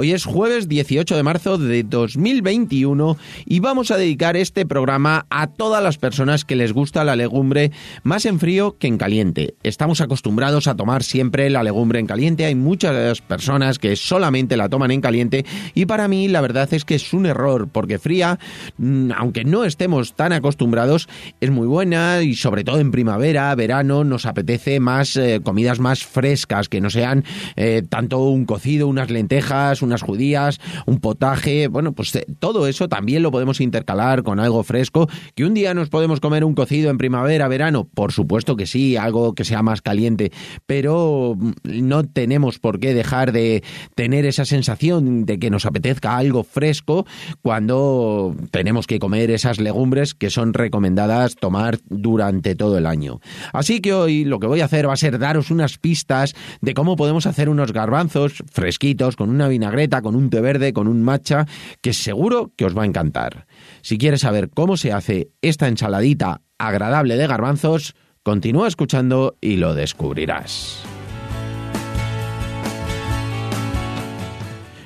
Hoy es jueves 18 de marzo de 2021 y vamos a dedicar este programa a todas las personas que les gusta la legumbre más en frío que en caliente. Estamos acostumbrados a tomar siempre la legumbre en caliente, hay muchas personas que solamente la toman en caliente y para mí la verdad es que es un error porque fría, mm, aunque no estemos tan acostumbrados, es muy buena y sobre todo en primavera, verano, nos apetece más eh, comidas más frescas, que no sean eh, tanto un cocido, unas lentejas, unas judías, un potaje, bueno, pues eh, todo eso también lo podemos intercalar con algo fresco, que un día nos podemos comer un cocido en primavera, verano, por supuesto que sí, algo que sea más caliente, pero mm, no tenemos por qué dejar de tener esa sensación de que nos apetezca algo fresco cuando tenemos que comer esas legumbres que son recomendadas tomar durante todo el año. Así que hoy lo que voy a hacer va a ser daros unas pistas de cómo podemos hacer unos garbanzos fresquitos con una vinagreta con un té verde, con un matcha, que seguro que os va a encantar. Si quieres saber cómo se hace esta ensaladita agradable de garbanzos, continúa escuchando y lo descubrirás.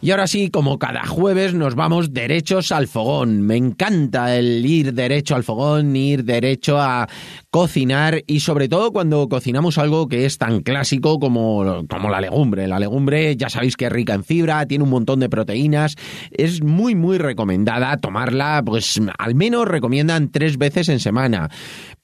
Y ahora sí, como cada jueves, nos vamos derechos al fogón. Me encanta el ir derecho al fogón, ir derecho a cocinar y sobre todo cuando cocinamos algo que es tan clásico como, como la legumbre. La legumbre ya sabéis que es rica en fibra, tiene un montón de proteínas, es muy muy recomendada tomarla, pues al menos recomiendan tres veces en semana.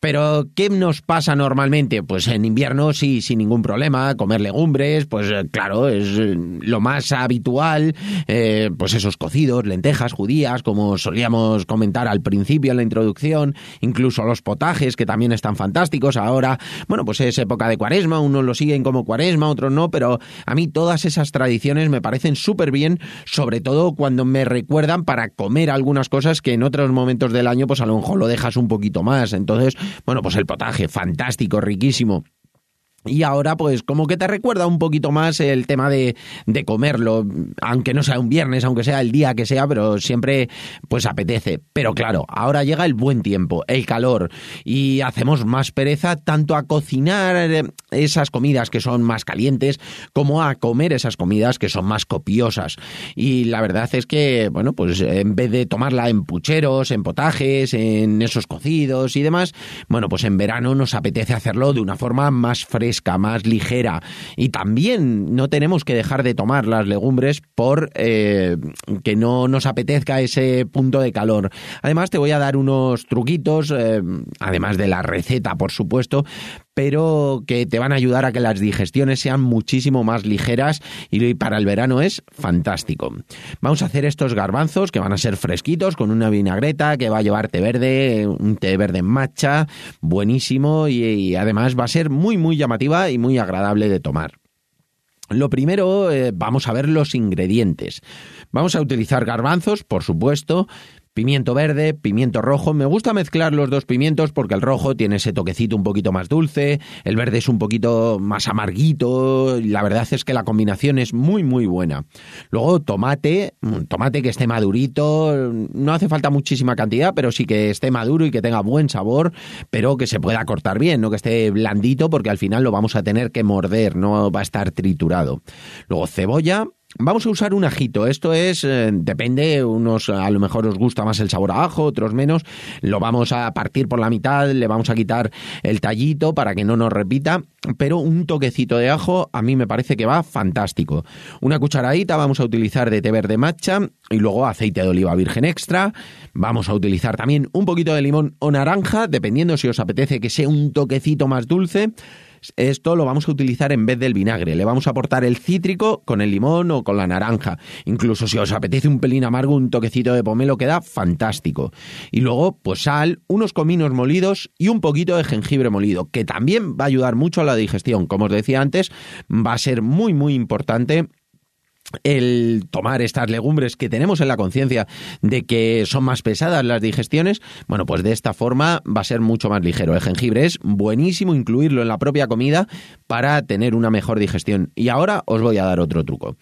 Pero, ¿qué nos pasa normalmente? Pues en invierno sí, sin ningún problema, comer legumbres, pues claro, es lo más habitual eh, pues esos cocidos, lentejas, judías, como solíamos comentar al principio en la introducción, incluso los potajes, que también están fantásticos ahora. Bueno, pues es época de cuaresma, unos lo siguen como cuaresma, otros no, pero a mí todas esas tradiciones me parecen súper bien, sobre todo cuando me recuerdan para comer algunas cosas que en otros momentos del año, pues a lo mejor lo dejas un poquito más. Entonces, bueno, pues el potaje, fantástico, riquísimo. Y ahora, pues, como que te recuerda un poquito más el tema de, de, comerlo, aunque no sea un viernes, aunque sea el día que sea, pero siempre, pues, apetece. Pero claro, ahora llega el buen tiempo, el calor, y hacemos más pereza tanto a cocinar eh, esas comidas que son más calientes, como a comer esas comidas que son más copiosas. Y la verdad es que, bueno, pues, en vez de tomarla en pucheros, en potajes, en esos cocidos y demás, bueno, pues en verano nos apetece hacerlo de una forma más fresca más ligera. Y también no tenemos que dejar de tomar las legumbres por eh, que no nos apetezca ese punto de calor. Además, te voy a dar unos truquitos, eh, además de la receta, por supuesto, pero que te van a ayudar a que las digestiones sean muchísimo más ligeras y para el verano es fantástico. Vamos a hacer estos garbanzos que van a ser fresquitos con una vinagreta que va a llevar té verde, un té verde en matcha, buenísimo y, además va a ser muy muy llamativa y muy agradable de tomar. Lo primero, eh, vamos a ver los ingredientes. Vamos a utilizar garbanzos, por supuesto, pimiento verde, pimiento rojo. Me gusta mezclar los dos pimientos porque el rojo tiene ese toquecito un poquito más dulce, el verde es un poquito más amarguito. La verdad es que la combinación es muy, muy buena. Luego tomate, tomate que esté madurito. No hace falta muchísima cantidad, pero sí que esté maduro y que tenga buen sabor, pero que se pueda cortar bien, no que esté blandito porque al final lo vamos a tener que morder, no va a estar triturado. Luego cebolla, Vamos a usar un ajito. Esto es, eh, depende, unos a lo mejor os gusta más el sabor a ajo, otros menos. Lo vamos a partir por la mitad, le vamos a quitar el tallito para que no nos repita. Pero un toquecito de ajo a mí me parece que va fantástico. Una cucharadita vamos a utilizar de té verde matcha y luego aceite de oliva virgen extra. Vamos a utilizar también un poquito de limón o naranja, dependiendo si os apetece que sea un toquecito más dulce. Esto lo vamos a utilizar en vez del vinagre. Le vamos a aportar el cítrico con el limón o con la naranja. Incluso si os apetece un pelín amargo, un toquecito de pomelo queda fantástico. Y luego, pues sal, unos cominos molidos y un poquito de jengibre molido, que también va a ayudar mucho a la digestión. Como os decía antes, va a ser muy, muy importante el tomar estas legumbres que tenemos en la conciencia de que son más pesadas las digestiones, bueno, pues de esta forma va a ser mucho más ligero. El jengibre es buenísimo incluirlo en la propia comida para tener una mejor digestión. Y ahora os voy a dar otro truco.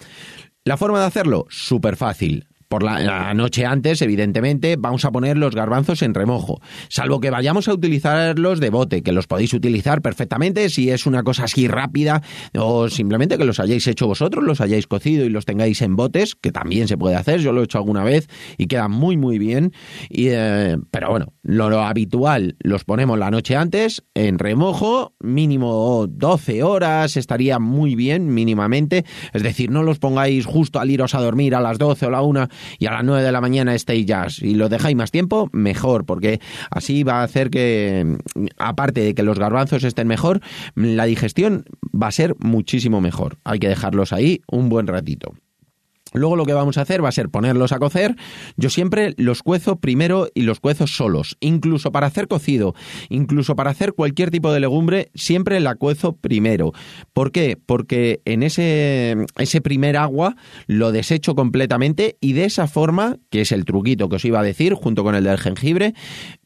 La forma de hacerlo, súper fácil por la, noche antes, evidentemente, vamos a poner los garbanzos en remojo, salvo que vayamos a utilizarlos de bote, que los podéis utilizar perfectamente si es una cosa así rápida o simplemente que los hayáis hecho vosotros, los hayáis cocido y los tengáis en botes, que también se puede hacer, yo lo he hecho alguna vez y queda muy muy bien, y, eh, pero bueno, lo, habitual los ponemos la noche antes en remojo, mínimo 12 horas, estaría muy bien mínimamente, es decir, no los pongáis justo al iros a dormir a las 12 o la 1 y a las 9 de la mañana estéis ya. Si lo dejáis más tiempo, mejor, porque así va a hacer que, aparte de que los garbanzos estén mejor, la digestión va a ser muchísimo mejor. Hay que dejarlos ahí un buen ratito. Luego lo que vamos a hacer va a ser ponerlos a cocer. Yo siempre los cuezo primero y los cuezo solos. Incluso para hacer cocido, incluso para hacer cualquier tipo de legumbre, siempre la cuezo primero. ¿Por qué? Porque en ese, ese primer agua lo desecho completamente y de esa forma, que es el truquito que os iba a decir, junto con el del jengibre,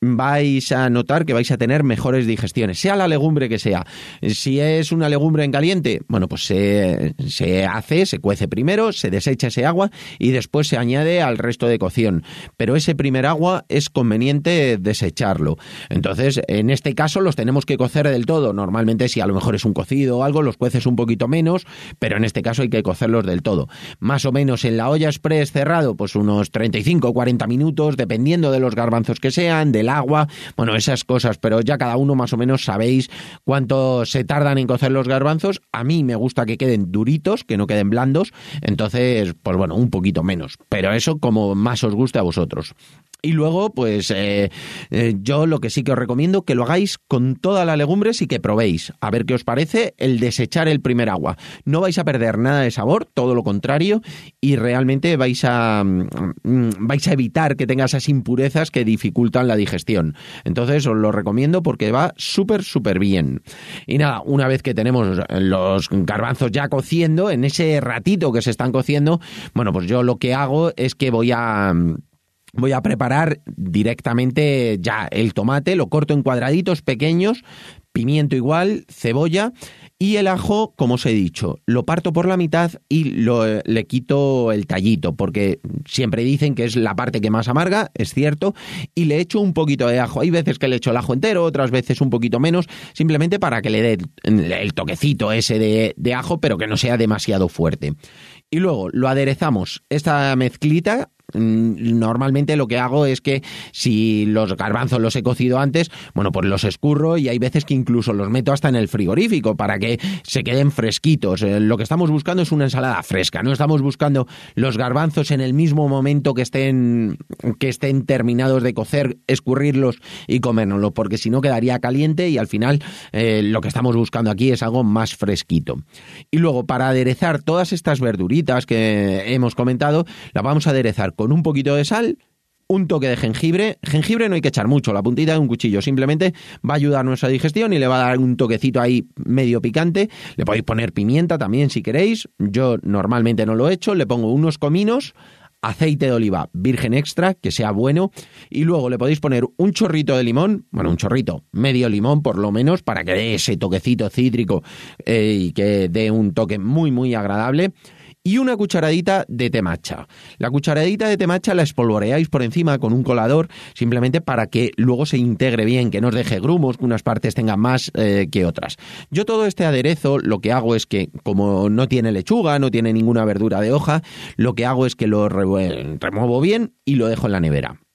vais a notar que vais a tener mejores digestiones, sea la legumbre que sea. Si es una legumbre en caliente, bueno, pues se, se hace, se cuece primero, se desecha agua y después se añade al resto de cocción. Pero ese primer agua es conveniente desecharlo. Entonces, en este caso los tenemos que cocer del todo. Normalmente si a lo mejor es un cocido o algo, los cueces un poquito menos, pero en este caso hay que cocerlos del todo. Más o menos en la olla express cerrado, pues unos 35 o 40 minutos, dependiendo de los garbanzos que sean, del agua, bueno, esas cosas, pero ya cada uno más o menos sabéis cuánto se tardan en cocer los garbanzos. A mí me gusta que queden duritos, que no queden blandos, entonces pues bueno, un poquito menos. Pero eso como más os guste a vosotros. Y luego, pues eh, eh, yo lo que sí que os recomiendo que lo hagáis con toda la legumbres y que probéis. A ver qué os parece el desechar el primer agua. No vais a perder nada de sabor, todo lo contrario, y realmente vais a, mm, vais a evitar que tenga esas impurezas que dificultan la digestión. Entonces os lo recomiendo porque va súper, súper bien. Y nada, una vez que tenemos los garbanzos ya cociendo, en ese ratito que se están cociendo, bueno, pues yo lo que hago es que voy a voy a preparar directamente ya el tomate, lo corto en cuadraditos pequeños, pimiento igual, cebolla y el ajo, como os he dicho, lo parto por la mitad y lo, le quito el tallito, porque siempre dicen que es la parte que más amarga, es cierto, y le echo un poquito de ajo. Hay veces que le echo el ajo entero, otras veces un poquito menos, simplemente para que le dé el toquecito ese de, ajo, pero que no sea demasiado fuerte. Y luego lo aderezamos esta mezclita normalmente lo que hago es que si los garbanzos los he cocido antes, bueno, pues los escurro y hay veces que incluso los meto hasta en el frigorífico para que se queden fresquitos. Eh, lo que estamos buscando es una ensalada fresca, no estamos buscando los garbanzos en el mismo momento que estén que estén terminados de cocer, escurrirlos y comérnoslo, porque si no quedaría caliente y al final eh, lo que estamos buscando aquí es algo más fresquito. Y luego para aderezar todas estas verduritas que hemos comentado, las vamos a aderezar con un poquito de sal, un toque de jengibre. Jengibre no hay que echar mucho, la puntita de un cuchillo. Simplemente va a ayudar a nuestra digestión y le va a dar un toquecito ahí medio picante. Le podéis poner pimienta también si queréis. Yo normalmente no lo he hecho. Le pongo unos cominos, aceite de oliva virgen extra, que sea bueno. Y luego le podéis poner un chorrito de limón, bueno, un chorrito, medio limón por lo menos, para que dé ese toquecito cítrico eh, y que dé un toque muy, muy agradable y una cucharadita de té matcha. La cucharadita de té matcha la espolvoreáis por encima con un colador simplemente para que luego se integre bien, que no os deje grumos, que unas partes tengan más eh, que otras. Yo todo este aderezo lo que hago es que como no tiene lechuga, no tiene ninguna verdura de hoja, lo que hago es que lo remuevo bien y lo dejo en la nevera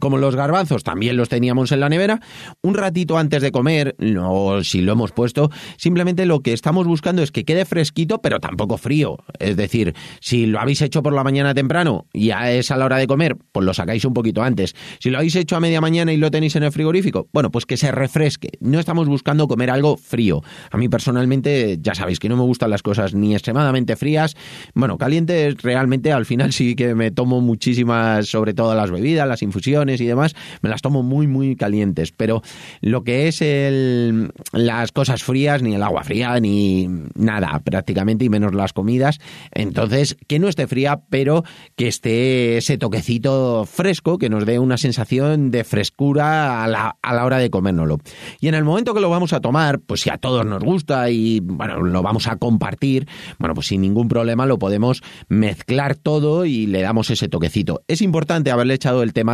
como los garbanzos también los teníamos en la nevera, un ratito antes de comer, no si lo hemos puesto, simplemente lo que estamos buscando es que quede fresquito, pero tampoco frío. Es decir, si lo habéis hecho por la mañana temprano y ya es a la hora de comer, pues lo sacáis un poquito antes. Si lo habéis hecho a media mañana y lo tenéis en el frigorífico, bueno, pues que se refresque. No estamos buscando comer algo frío. A mí personalmente, ya sabéis que no me gustan las cosas ni extremadamente frías. Bueno, calientes realmente al final sí que me tomo muchísimas, sobre todo las bebidas, las infusiones y demás, me las tomo muy, muy calientes. Pero lo que es el, las cosas frías, ni el agua fría, ni nada prácticamente, y menos las comidas. Entonces, que no esté fría, pero que esté ese toquecito fresco, que nos dé una sensación de frescura a la, a la hora de comérnoslo. Y en el momento que lo vamos a tomar, pues si a todos nos gusta y bueno, lo vamos a compartir, bueno, pues sin ningún problema lo podemos mezclar todo y le damos ese toquecito. Es importante haberle echado el té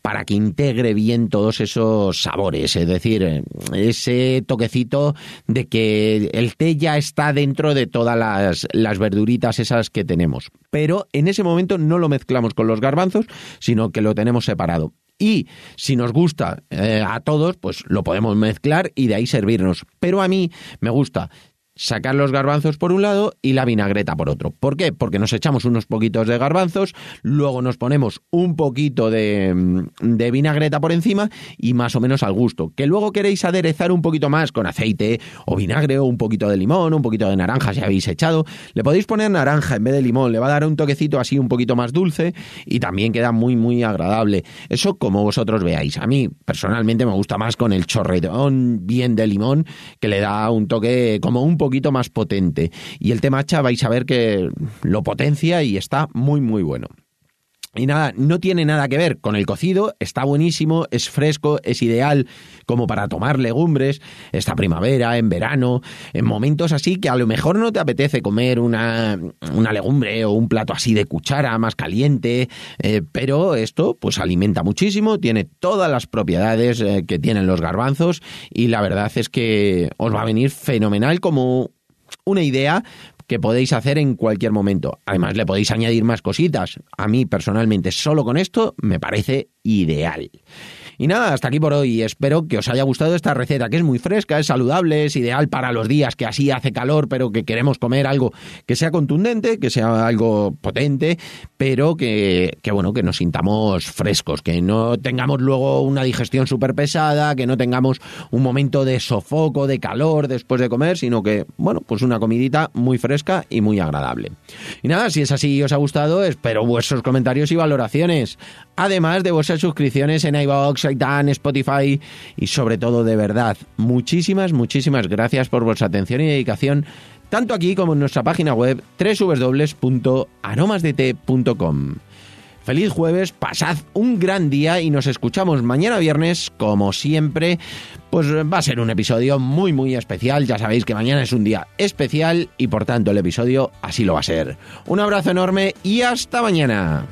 para que integre bien todos esos sabores, es decir, ese toquecito de que el té ya está dentro de todas las, las verduritas esas que tenemos. Pero en ese momento no lo mezclamos con los garbanzos, sino que lo tenemos separado y si nos gusta eh, a todos, pues lo podemos mezclar y de ahí servirnos. Pero a mí me gusta sacar los garbanzos por un lado y la vinagreta por otro. ¿Por qué? Porque nos echamos unos poquitos de garbanzos, luego nos ponemos un poquito de, mm, de, vinagreta por encima y más o menos al gusto. Que luego queréis aderezar un poquito más con aceite o vinagre o un poquito de limón, un poquito de naranja si habéis echado. Le podéis poner naranja en vez de limón, le va a dar un toquecito así un poquito más dulce y también queda muy muy agradable. Eso como vosotros veáis. A mí personalmente me gusta más con el chorretón bien de limón que le da un toque como un poquito más potente. Y el té matcha vais a ver que lo potencia y está muy, muy bueno. Y nada, no tiene nada que ver con el cocido, está buenísimo, es fresco, es ideal como para tomar legumbres, esta primavera, en verano, en momentos así que a lo mejor no te apetece comer una, una legumbre o un plato así de cuchara más caliente, eh, pero esto pues alimenta muchísimo, tiene todas las propiedades eh, que tienen los garbanzos y la verdad es que os va a venir fenomenal como una idea que podéis hacer en cualquier momento. Además, le podéis añadir más cositas. A mí, personalmente, solo con esto me parece ideal. Y nada, hasta aquí por hoy. Espero que os haya gustado esta receta, que es muy fresca, es saludable, es ideal para los días que así hace calor, pero que queremos comer algo que sea contundente, que sea algo potente, pero que, que bueno, que nos sintamos frescos, que no tengamos luego una digestión súper pesada, que no tengamos un momento de sofoco, de calor después de comer, sino que, bueno, pues una comidita muy fresca y muy agradable. Y nada, si es así y os ha gustado, espero vuestros comentarios y valoraciones, además de vuestras suscripciones en iVoox, Dan, Spotify y sobre todo de verdad, muchísimas, muchísimas gracias por vuestra atención y dedicación tanto aquí como en nuestra página web www.aromasdt.com. Feliz jueves, pasad un gran día y nos escuchamos mañana viernes, como siempre. Pues va a ser un episodio muy muy especial, ya sabéis que mañana es un día especial y por tanto el episodio así lo va a ser. Un abrazo enorme y hasta mañana.